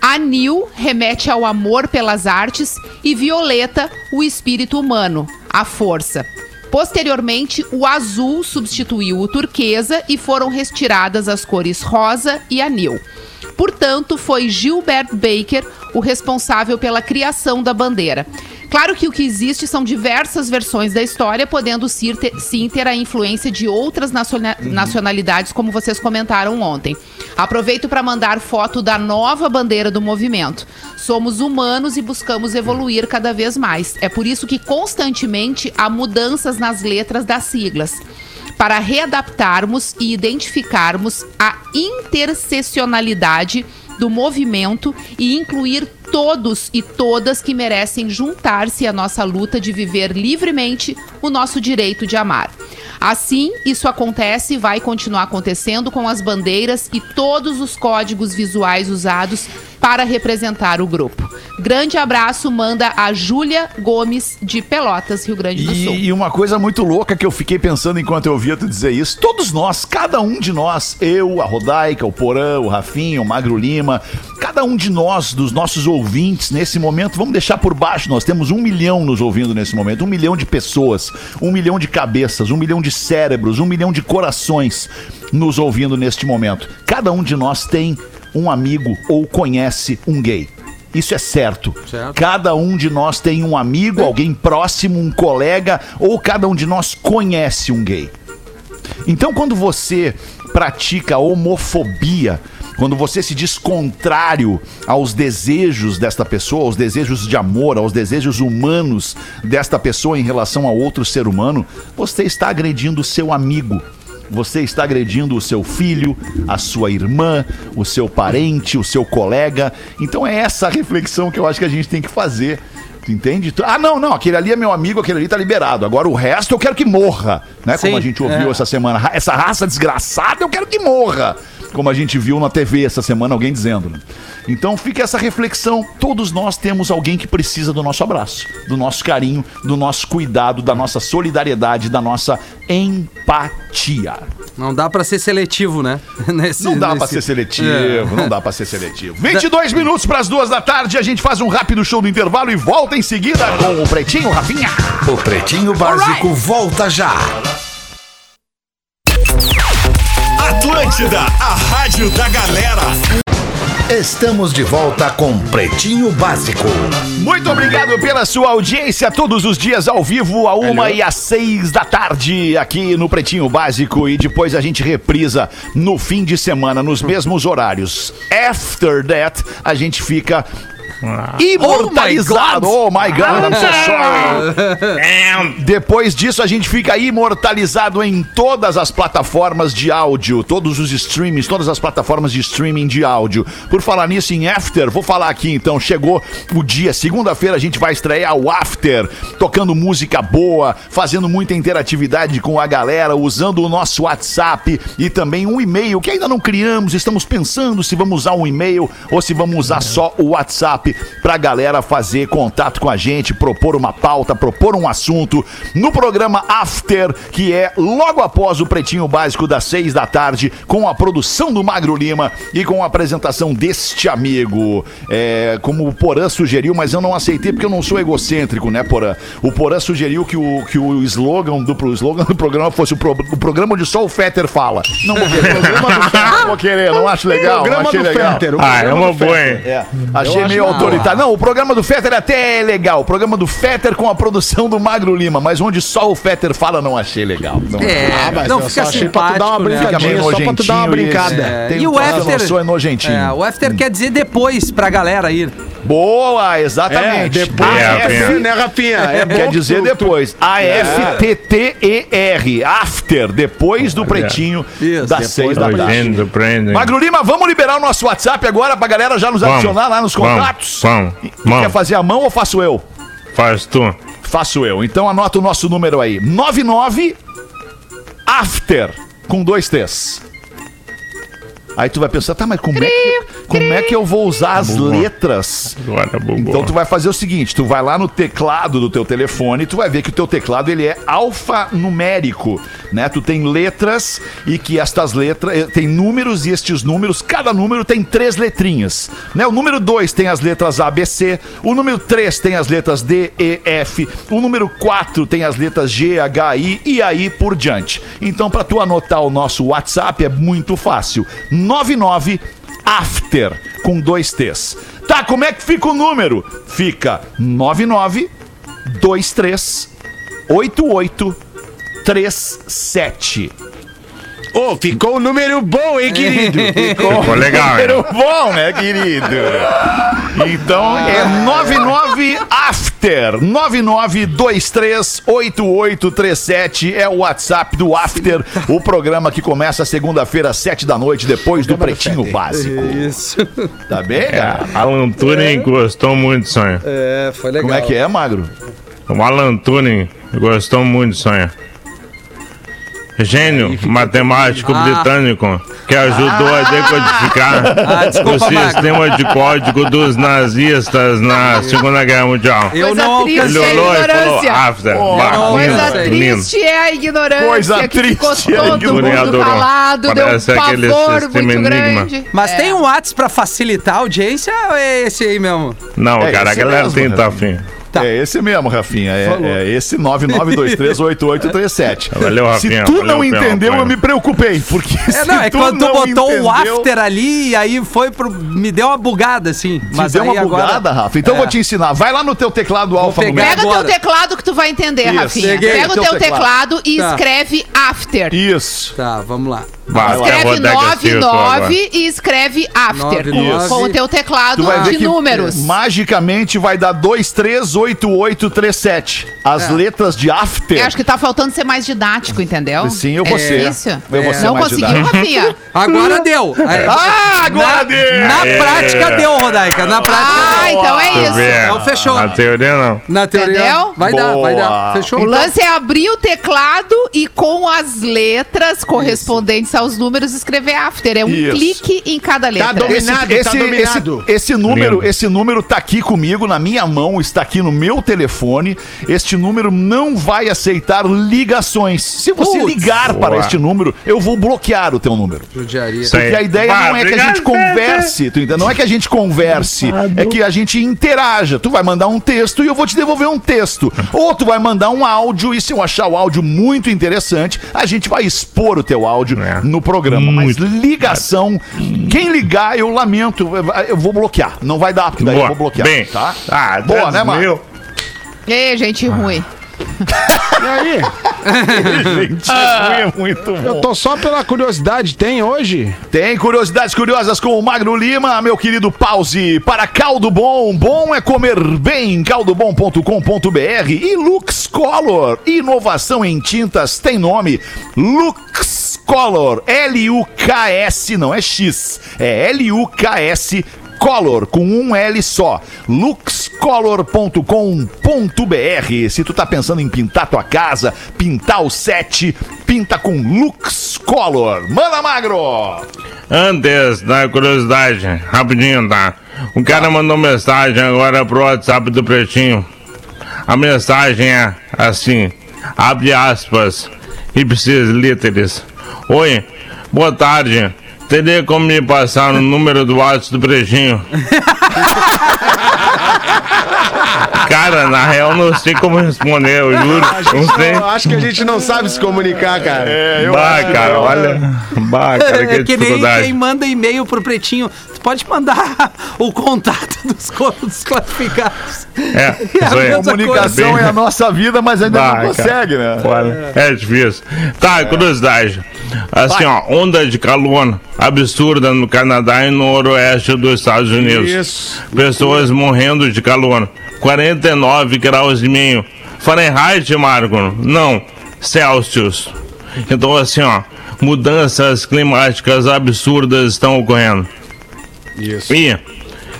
Anil remete ao amor pelas artes e violeta, o espírito humano, a força. Posteriormente, o azul substituiu o turquesa e foram retiradas as cores rosa e anil. Portanto, foi Gilbert Baker o responsável pela criação da bandeira. Claro que o que existe são diversas versões da história, podendo sim ter, sim ter a influência de outras naciona- nacionalidades, como vocês comentaram ontem. Aproveito para mandar foto da nova bandeira do movimento. Somos humanos e buscamos evoluir cada vez mais. É por isso que constantemente há mudanças nas letras das siglas para readaptarmos e identificarmos a interseccionalidade do movimento e incluir todos e todas que merecem juntar-se à nossa luta de viver livremente o nosso direito de amar. Assim, isso acontece e vai continuar acontecendo com as bandeiras e todos os códigos visuais usados para representar o grupo. Grande abraço manda a Júlia Gomes de Pelotas, Rio Grande do Sul. E, e uma coisa muito louca que eu fiquei pensando enquanto eu ouvia tu dizer isso, todos nós, cada um de nós, eu, a Rodaica, o Porã, o Rafinha, o Magro Lima, cada um de nós, dos nossos ouvintes, nesse momento, vamos deixar por baixo, nós temos um milhão nos ouvindo nesse momento, um milhão de pessoas, um milhão de cabeças, um milhão de cérebros, um milhão de corações nos ouvindo neste momento. Cada um de nós tem um amigo ou conhece um gay. Isso é certo. Certo. Cada um de nós tem um amigo, alguém próximo, um colega, ou cada um de nós conhece um gay. Então, quando você pratica homofobia, quando você se diz contrário aos desejos desta pessoa, aos desejos de amor, aos desejos humanos desta pessoa em relação a outro ser humano, você está agredindo o seu amigo. Você está agredindo o seu filho, a sua irmã, o seu parente, o seu colega. Então é essa a reflexão que eu acho que a gente tem que fazer. Entende? Ah, não, não, aquele ali é meu amigo, aquele ali tá liberado. Agora o resto eu quero que morra, né? Como Sim, a gente ouviu é. essa semana. Essa raça desgraçada eu quero que morra. Como a gente viu na TV essa semana alguém dizendo. Né? Então fica essa reflexão. Todos nós temos alguém que precisa do nosso abraço, do nosso carinho, do nosso cuidado, da nossa solidariedade, da nossa empatia. Não dá pra ser seletivo, né? Nesse- Não dá pra nesse- ser seletivo, É. não dá pra ser seletivo. 22 minutos pras duas da tarde, a gente faz um rápido show do intervalo e volta em seguida com o Pretinho Rafinha. O Pretinho Básico volta já. Atlântida, a rádio da galera. Estamos de volta com Pretinho Básico. Muito obrigado pela sua audiência todos os dias ao vivo, a uma e às seis da tarde, aqui no Pretinho Básico. E depois a gente reprisa no fim de semana, nos mesmos horários. After that, a gente fica. Imortalizado! Oh my God, I'm so sorry! Depois disso, a gente fica imortalizado em todas as plataformas de áudio, todos os streamings, todas as plataformas de streaming de áudio. Por falar nisso em After, vou falar aqui então. Chegou o dia, segunda-feira, a gente vai estrear o After, tocando música boa, fazendo muita interatividade com a galera, usando o nosso WhatsApp e também um e-mail que ainda não criamos. Estamos pensando se vamos usar um e-mail ou se vamos usar só o WhatsApp pra galera fazer contato com a gente, propor uma pauta, propor um assunto no programa After, que é logo após o Pretinho Básico das seis da tarde, com a produção do Magro Lima e com a apresentação deste amigo. É, como o Porã sugeriu, mas eu não aceitei porque eu não sou egocêntrico, né, Porã? O Porã sugeriu que o, que o slogan do, pro slogan do programa fosse o, pro- o programa onde só o Fetter fala. Não vou querer, não vou querer, não acho legal, não Programa achei do legal. Fetter. o Ah, é uma boa? É, achei meio autoritário. Não, o programa do Fetter até é legal. O programa do Fetter com a produção do Magro Lima, mas onde só o Fetter fala, não achei legal. Não. É, Ah, mas não eu fica só achei pra tu dar uma simpático, né? Brincadinha, só pra tu dar uma brincada. É, e um o after. é nojentinho. É, o after quer dizer depois pra galera ir. Boa, É, exatamente. depois, É, é, é. né, Rafinha? É Quer que dizer depois. A-F-T-T-E-R. After. Depois do pretinho Isso, das depois seis da tarde. Magro Lima, vamos liberar o nosso WhatsApp agora pra galera já nos Vamos, adicionar lá nos contatos? vamos, vamos. quer fazer a mão ou faço eu? Faz tu. Faço eu. Então anota o nosso número aí. 99 After com dois T's. Aí tu vai pensar, tá, mas como é que, como é que eu vou usar as letras? Agora. Então tu vai fazer o seguinte, tu vai lá no teclado do teu telefone, tu vai ver que o teu teclado ele é alfanumérico, né? Tu tem letras e que estas letras eh, tem números e estes números, cada número tem três letrinhas, né? O número 2 tem as letras A, B, C, o número 3 tem as letras D, E, F, o número 4 tem as letras G, H, I e aí por diante. Então para tu anotar o nosso WhatsApp é muito fácil. 99 After com dois T's. Tá, como é que fica o número? Fica 99 23 88 37. Ô, ficou um número bom, hein, querido? Ficou legal, hein? Número bom, né, querido? Então é 99 After. After 99238837 é o WhatsApp do After, o programa que começa segunda-feira às 7 da noite, depois do Pretinho Básico. Isso. Tá bem, cara? Alan Turing gostou muito sonho. É, foi legal. Como é que é, Magro? O Alan Turing gostou muito sonho. Gênio matemático Ah. britânico que ajudou a decodificar Ah, desculpa, o sistema de código dos nazistas na Segunda Guerra Mundial. Eu Coisa não triste. É olhou e falou ignorância. after. Oh, Bah, não, lindo, Coisa lindo. triste é a ignorância. Coisa que ficou triste é a todo mundo ignorância. calado, deu um Parece aquele pavor sistema muito Enigma. grande. Mas É. tem um WhatsApp pra facilitar a audiência ou é esse aí mesmo? Não, É cara, a galera mesmo, tem que tá afim. Tá. É esse mesmo, Rafinha. É, é esse 99238837. Valeu, Rafinha. Se tu Valeu não pelo entendeu, apoio. eu me preocupei. Porque É, se não, é tu quando tu não botou o entendeu, after ali e aí foi pro. Me deu uma bugada, assim. Te Mas deu aí uma bugada, agora... Rafa. Então É. eu vou te ensinar. Vai lá no teu teclado alfa numérico. Pega Agora. teu teclado que tu vai entender, Isso. Rafinha. Peguei. Pega o Teu teu teclado. teclado e Tá. escreve after. Isso. Tá, vamos lá. Vai, Escreve Rodeca, acertou agora. 99 e escreve after. 99. Com o teu teclado de números. magicamente vai dar 238837. As letras de after. Eu acho que tá faltando ser mais didático, entendeu? Sim, eu vou é ser. difícil. Eu vou ser Não mais conseguiu, didático. Rafinha? Agora deu. É. Ah, agora na, deu! Na prática deu, Rodaica. Na prática Ah, deu. então é Tu isso. Então fechou. Na teoria, não. Na teoria. Entendeu? Vai dar, vai dar. Boa. Fechou? O Então, lance é abrir o teclado e com as letras correspondentes aos números escrever after. É um Isso. clique em cada letra. dominado. Esse, Dominado, esse, tá dominado. esse, esse número, Lindo. esse número tá aqui comigo, na minha mão, está aqui no meu telefone. Este número não vai aceitar ligações. Se você Putz. ligar para Boa. este número, eu vou bloquear o teu número. Judiaria. Isso. Porque a ideia Vai, não é que a obrigado, gente converse, tu entende? Não é que a gente converse, é que a gente interaja. Tu vai mandar um texto e eu vou te devolver um texto. Ou tu vai mandar um áudio e se eu achar o áudio muito interessante, a gente vai expor o teu áudio É. no programa. Mas Muito. ligação, quem ligar, eu lamento, eu vou bloquear. Não vai dar, porque daí eu Boa. vou bloquear, Bem, tá? Ah, Boa, né, 10 Marco? mil. Ei, gente ruim. E aí? Gente, é muito Eu bom. tô só pela curiosidade. Tem hoje? Tem curiosidades curiosas com o Magro Lima, meu querido Pause. Para Caldo Bom, bom é comer bem. caldobom.com.br e Lux Color. Inovação em tintas tem nome. Lux Color. L-U-K-S, não é X. É L-U-K-S Color, com um L só. luxcolor.com.br. Se tu tá pensando em pintar tua casa, pintar o set, pinta com Lux Color. Manda magro! Antes da curiosidade, rapidinho, tá? O cara mandou mensagem agora pro WhatsApp do Pretinho. A mensagem é assim, abre aspas, ipsis literis. Oi, boa tarde. Teria como me passar o número do WhatsApp do Pretinho? Cara, na real não sei como responder, eu juro. Não sei. Eu acho que a gente não sabe se comunicar, cara. É, Bah, cara, olha. Bah, cara, que É que nem quem manda e-mail pro Pretinho. Tu pode mandar o contato dos, dos classificados. É, É a isso aí. mesma Comunicação Bem- é a nossa vida, mas ainda Bah, não consegue, né? Olha, é difícil. Tá, curiosidade. Assim, ó, onda de calor absurda no Canadá e no noroeste dos Estados Unidos. Isso. Pessoas morrendo de calor. 49 graus e meio. Fahrenheit, Marco? Não. Celsius. Então, assim, ó, mudanças climáticas absurdas estão ocorrendo. Isso. E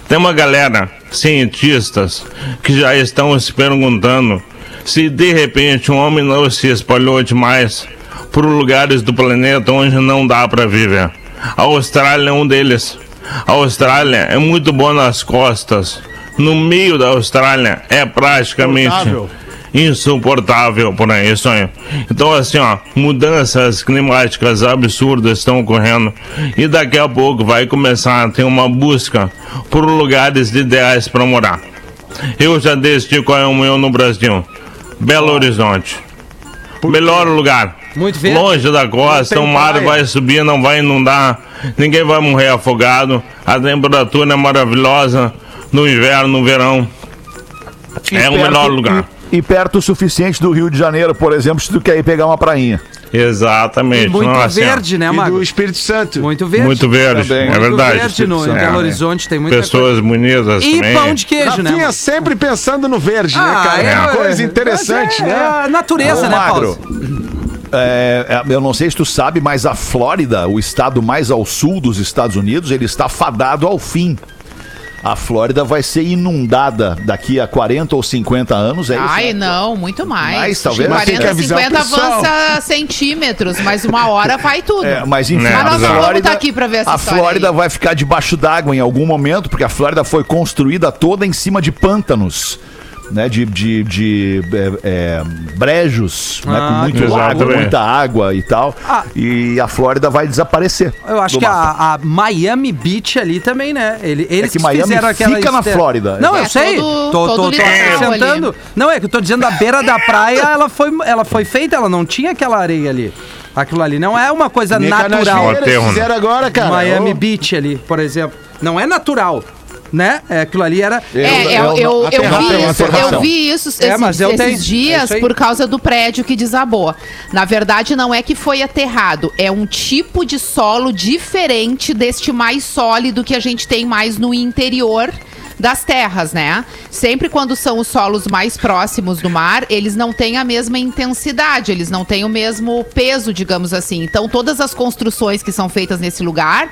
tem uma galera, cientistas, que já estão se perguntando se de repente um homem não se espalhou demais por lugares do planeta onde não dá para viver. A Austrália é um deles. A Austrália é muito boa nas costas. No meio da Austrália é praticamente Insuportável. insuportável por aí, isso aí. Então, assim, ó, mudanças climáticas absurdas estão ocorrendo e daqui a pouco vai começar a ter uma busca por lugares ideais para morar. Eu já decidi qual é o meu no Brasil: Belo Horizonte. Melhor lugar. Muito verde. Longe da costa, o mar praia. vai subir, não vai inundar, ninguém vai morrer afogado, a temperatura é maravilhosa no inverno, no verão. É o perto- melhor lugar. e perto o suficiente do Rio de Janeiro, por exemplo, se tu quer ir pegar uma prainha. Exatamente. Muito não, assim, ó, verde, né, E Mago? do Espírito Santo. Muito verde. Muito verde, Também. é Muito verdade. verde no, É, Belo né? Horizonte, tem muita Pessoas bonitas E também. pão de queijo, né? Rafinha sempre pensando no verde, né, Ah, cara? é, É, é. coisa interessante, Mas é, né? É a natureza, Ô, né, Paulo? É, é, eu não sei se tu sabe, mas a Flórida, o estado mais ao sul dos Estados Unidos, ele está fadado ao fim. A Flórida vai ser inundada daqui a 40 ou 50 anos, é isso? Ai, não, muito mais. Mais, talvez. Mas que 40, avisar o 50 pessoal. avança centímetros, mas uma hora vai tudo. É, mas enfim, Né, a nós não vamos Flórida, tá aqui pra ver essa a Flórida aí. vai ficar debaixo d'água em algum momento, porque a Flórida foi construída toda em cima de pântanos. Né, de, de, de é, é, brejos, né, com Ah, muito que lago, exatamente. muita água e tal. Ah. E a Flórida vai desaparecer. Eu acho que a, a Miami Beach ali também, né? Ele, eles É que Miami fizeram aquela fica na Flórida. Não, É eu sei. todo- tô, todo tô, tô acrescentando. ali. Não, é que eu tô dizendo a beira da praia, ela foi, ela foi feita, ela não tinha aquela areia ali. Aquilo ali não é uma coisa Nem natural. Fizeram agora, cara. Miami Ô, Beach ali, por exemplo. Não é natural, né? É, aquilo ali era... É, eu, eu, eu, até vi isso, eu vi isso esses, É, mas eu esses tenho. É dias isso aí. por causa do prédio que desabou. Na verdade, não é que foi aterrado, é um tipo de solo diferente deste mais sólido que a gente tem mais no interior das terras, né? Sempre quando são os solos mais próximos do mar, eles não têm a mesma intensidade, eles não têm o mesmo peso, digamos assim. Então, todas as construções que são feitas nesse lugar,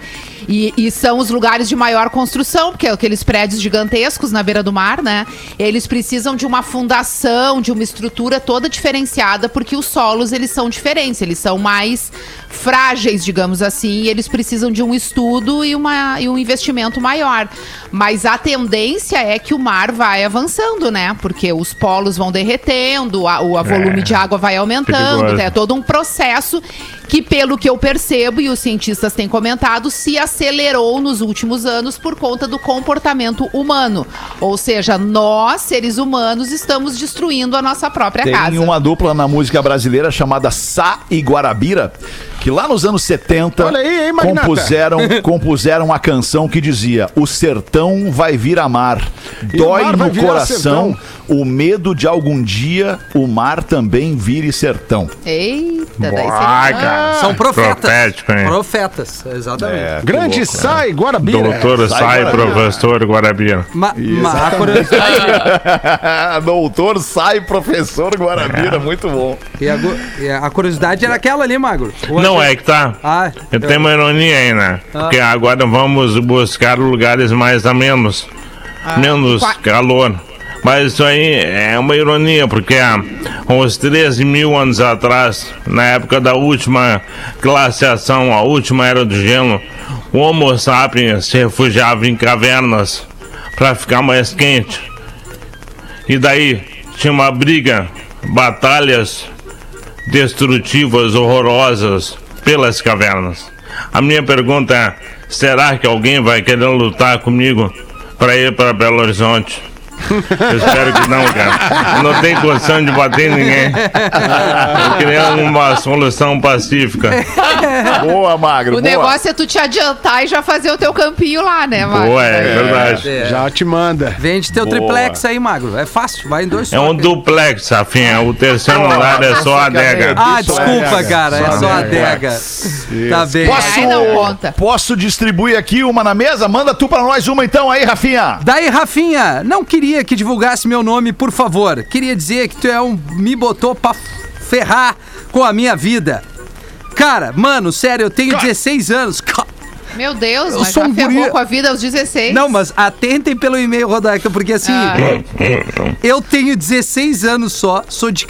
e, e são os lugares de maior construção, porque é aqueles prédios gigantescos na beira do mar, né? Eles precisam de uma fundação, de uma estrutura toda diferenciada, porque os solos, eles são diferentes, eles são mais frágeis, digamos assim, e eles precisam de um estudo e, uma, e um investimento maior. Mas a tendência é que o mar vai avançando, né? Porque os polos vão derretendo, a- o a volume de água vai aumentando, perigoso. é todo um processo que, pelo que eu percebo, e os cientistas têm comentado, se acelerou nos últimos anos por conta do comportamento humano. Ou seja, nós, seres humanos, estamos destruindo a nossa própria Tem casa. uma dupla na música brasileira chamada Sá e Guarabira, que lá nos anos 70 Olha aí, hein, compuseram, compuseram uma canção que dizia: O sertão vai vir a mar. Dói mar no coração o medo de algum dia o mar também vire sertão. Eita, daí cara. São profetas. Profético, hein? Profetas, exatamente. É, Grande louco, né? sai, Guarabira. Doutor Sai sai, Guarabira. professor Guarabira. Ma, ma- a curiosidade, Doutor sai, professor Guarabira, muito bom. e a, e a curiosidade era aquela ali, Magro. O Não André- é que tá. Ah, Tem uma ironia aí, né? Porque agora vamos buscar lugares mais amenos, menos qua- calor. Mas isso aí é uma ironia, porque há uns 13 mil anos atrás, na época da última glaciação, a última era do gelo, o Homo sapiens se refugiava em cavernas para ficar mais quente. E daí tinha uma briga, batalhas destrutivas, horrorosas pelas cavernas. A minha pergunta é: será que alguém vai querer lutar comigo para ir para Belo Horizonte? Eu espero que não, cara. Não tenho condição de bater em ninguém. Eu queria uma solução pacífica. Boa, Magro. O boa. negócio é tu te adiantar e já fazer o teu campinho lá, né, Marcos? Boa, é verdade. É. Já te manda. Vende teu Boa. triplex aí, Magro. É fácil, vai em dois É um toques. duplex, Rafinha. O terceiro andar é só a adega. Ah, Só desculpa, cara. É Só só a adega. adega. Tá bem. Posso, Aí não conta. posso distribuir aqui uma na mesa? Manda tu pra nós uma então aí, Rafinha. Daí, Rafinha, não queria que divulgasse meu nome, por favor. Queria dizer que tu é um. me botou pra ferrar com a minha vida. Cara, mano, sério, eu tenho 16 anos. Ca- Meu Deus, Eu mas sou já um ferrou com a vida aos 16. Não, mas atentem pelo e-mail, Rodaica, porque assim, Ah. eu tenho 16 anos só, sou de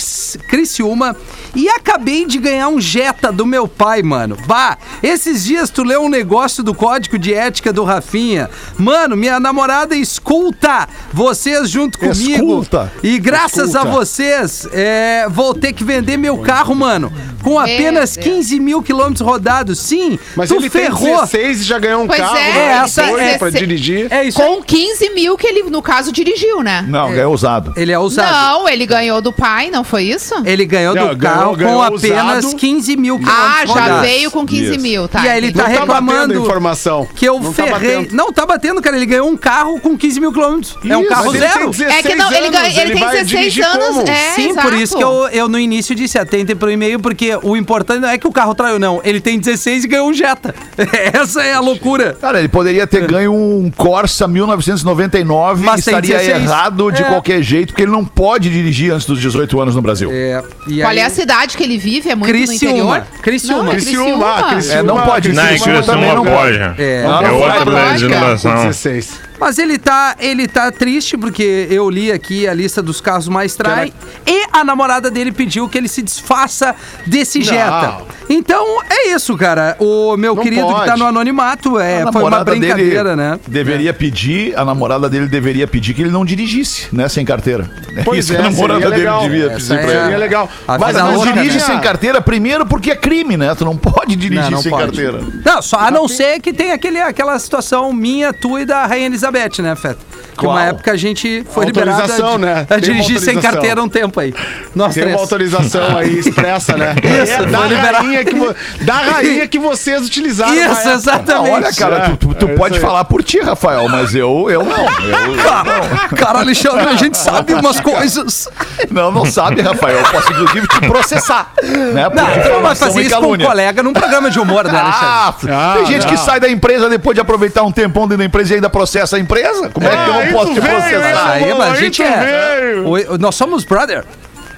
Criciúma e acabei de ganhar um Jetta do meu pai, mano. Bah, esses dias tu leu um negócio do código de ética do Rafinha. Mano, minha namorada escuta vocês junto comigo. Escuta. E graças a vocês, é, vou ter que vender meu carro, mano. Com apenas Deus. 15 mil quilômetros rodados. Sim, Mas tu ele ferrou. tem 16 e já ganhou um Pois carro. é, né? é, essa é- pra dirigir. É isso. aí. Com 15 mil que ele, no caso, dirigiu, né? Não, é usado. Ele é usado. Não, ele ganhou do pai, não foi isso? Ele ganhou Não, do ganhou- carro ganhou com apenas usado. 15 mil quilômetros Ah, já rodados. veio com 15 Isso. mil, tá? E aí ele tá Não tá batendo reclamando a informação. que eu Não tá ferrei. batendo. não, tá batendo, cara. Ele ganhou um carro com 15 mil quilômetros. É um Isso, carro mas ele tem zero. 16 É que não, ele, ganha- ele tem vai 16 dirigir anos. como? É, Sim, exato. por isso que eu, eu no início disse atentem pro e-mail, porque o importante não é que o carro traiu, não. Ele tem 16 e ganhou um Jetta. Essa é a loucura. Cara, ele poderia ter ganho um Corsa 1999 Mas e estaria 16. errado de É. qualquer jeito, porque ele não pode dirigir antes dos 18 anos no Brasil. É, e Qual aí- é a cidade que ele vive? É muito Criciúma. no interior? Criciúma. Não, é Criciúma, ah, Criciúma. É, não pode. Não, é Criciúma que também não não pode. É. É, Não, não outra pode. legislação. 16. Mas ele tá, ele tá triste porque eu li aqui a lista dos carros mais trai e a namorada dele pediu que ele se desfaça desse. Jetta. Então é isso, cara. O meu Não querido que tá pode. no anonimato é, foi uma brincadeira, né? Deveria pedir, a namorada dele deveria pedir que ele não dirigisse, né? Sem carteira. Pois Isso é, a namorada seria dele legal. devia Essa pedir é- pra ele. Seria legal. A Mas vida não louca, dirige né? sem carteira, primeiro porque é crime, né? Tu não pode dirigir Não, não sem pode. carteira. Não, só a não ser que tem aquele, aquela situação minha, tua e da Rainha Elizabeth, né, Feta? Que uma época a gente foi liberado Autorização, a, né? a dirigir sem carteira um tempo aí. Nós Tem três. uma autorização aí expressa, né? Isso, é da rainha, que, vo- da rainha que vocês utilizaram. Isso. Não, exatamente. olha, cara, tu, tu- tu É pode falar por ti, Rafael, mas eu, eu não. Eu, Cara, cara, Alexandre, a gente sabe umas coisas. não, não sabe, Rafael. Eu posso, inclusive, te processar. Né, Não, tu não vai fazer isso com um colega num programa de humor, né, Alexandre? Ah, Ah, tem gente não. que sai da empresa depois de aproveitar um tempão dentro da empresa e ainda processa a empresa. Como é que eu Ah, não posso te veio, processar? Aí, mas a gente é. veio. nós somos brother.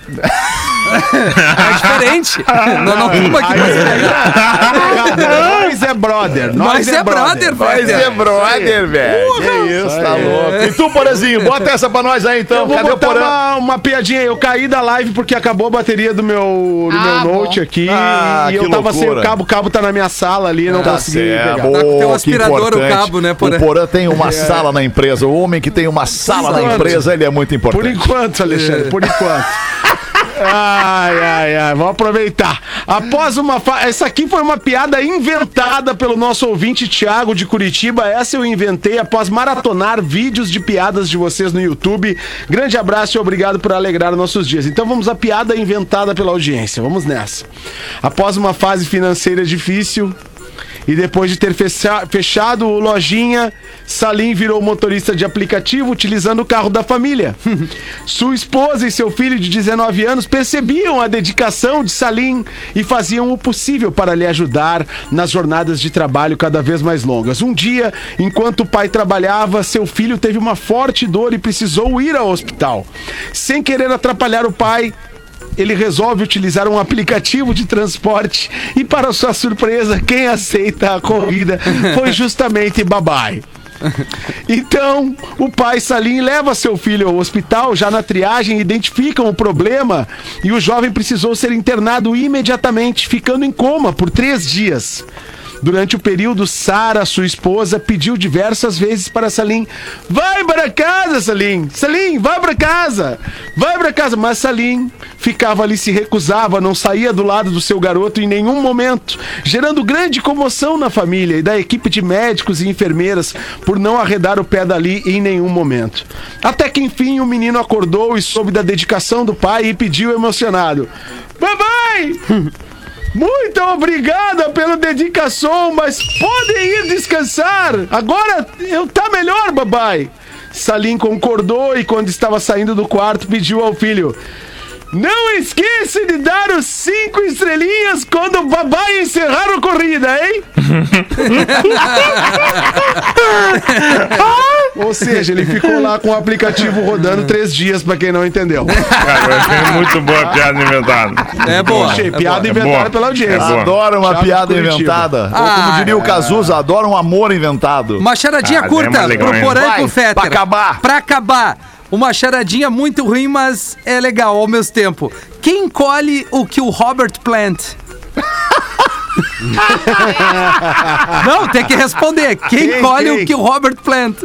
é diferente. nós não estamos aqui pra Nós é brother. Nós é brother, Vai velho. ser brother, velho. Que isso, tá louco. E tu, Porazinho, bota essa pra nós aí então. Eu vou Cadê o botar Porã? uma, uma piadinha. Eu caí da live porque acabou a bateria do meu, do Ah, meu bom. note aqui. Ah, e eu que tava sem o loucura. cabo. O cabo tá na minha sala ali, não Tá consegui certo. pegar. Ô, Tem um que aspirador, o importante. cabo, né, Porã? O Porã tem uma sala na empresa. O homem que tem uma sala na empresa, ele é muito Por importante. enquanto, Alexandre, por enquanto. Ai, ai, ai, vamos aproveitar. Após uma. Fa... Essa aqui foi uma piada inventada pelo nosso ouvinte Thiago de Curitiba. Essa eu inventei após maratonar vídeos de piadas de vocês no YouTube. Grande abraço e obrigado por alegrar nossos dias. Então vamos à piada inventada pela audiência. Vamos nessa. Após uma fase financeira difícil, e depois de ter fecha- fechado o lojinha, Salim virou motorista de aplicativo utilizando o carro da família. Sua esposa e seu filho de 19 anos percebiam a dedicação de Salim e faziam o possível para lhe ajudar nas jornadas de trabalho cada vez mais longas. Um dia, enquanto o pai trabalhava, seu filho teve uma forte dor e precisou ir ao hospital. Sem querer atrapalhar o pai, ele resolve utilizar um aplicativo de transporte e, para sua surpresa, quem aceita a corrida foi justamente Babai. Então, o pai Salim leva seu filho ao hospital, já na triagem identificam o problema e o jovem precisou ser internado imediatamente, ficando em coma por três dias. Durante o período, Sara, sua esposa, pediu diversas vezes para Salim: Vai para casa, Salim! Salim, vai para casa! Vai para casa! Mas Salim ficava ali, se recusava, não saía do lado do seu garoto em nenhum momento, gerando grande comoção na família e da equipe de médicos e enfermeiras por não arredar o pé dali em nenhum momento. Até que enfim o menino acordou e soube da dedicação do pai e pediu emocionado: Papai! Muito obrigada pela dedicação, mas podem ir descansar. Agora eu tá melhor, babai. Salim concordou e quando estava saindo do quarto pediu ao filho: Não esqueça de dar os cinco estrelinhas quando o babai encerrar a corrida, hein? Ou seja, ele ficou lá com o aplicativo rodando três dias, pra quem não entendeu. Cara, achei muito boa a piada inventada. É boa. Achei é piada boa. inventada boa. pela audiência. É. Adoro uma Thiago piada Curitiba. inventada. Ou Ah, como diria o Cazuza, adoro um amor inventado. Uma charadinha Ah, curta é mais legal pro ainda. Porã e Vai, pro Fetter. pra acabar. Pra acabar. Uma charadinha muito ruim, mas é legal ao mesmo tempo. Quem colhe o que o Robert Plant? Não, tem que responder. Quem, Quem, colhe quem? o que o Robert Plant?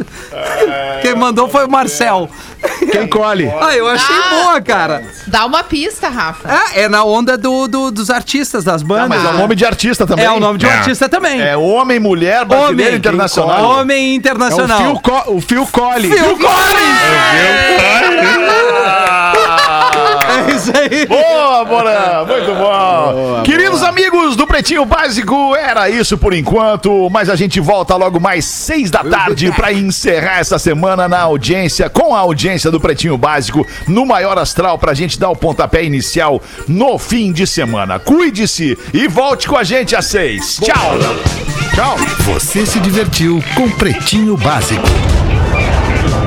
Quem mandou foi o Marcel. Quem colhe? Ah, eu achei Ah. boa, cara. Dá uma pista, Rafa. É, é na onda do, do- dos artistas, das Ah, bandas. mas é o nome de artista também. É o nome de um É. artista também. É homem, mulher, brasileiro, Homem. internacional. Homem É o internacional. Phil, Co- o Phil Collins. Phil Collins! É isso aí. Boa, Porã! Muito bom! Queridos amigos do Pretinho Básico, era isso por enquanto, mas a gente volta logo mais seis da tarde para encerrar essa semana na audiência, com a audiência do Pretinho Básico, no maior astral, pra gente dar o pontapé inicial no fim de semana. Cuide-se e volte com a gente às seis. Tchau! Tchau! Você se divertiu com Pretinho Básico.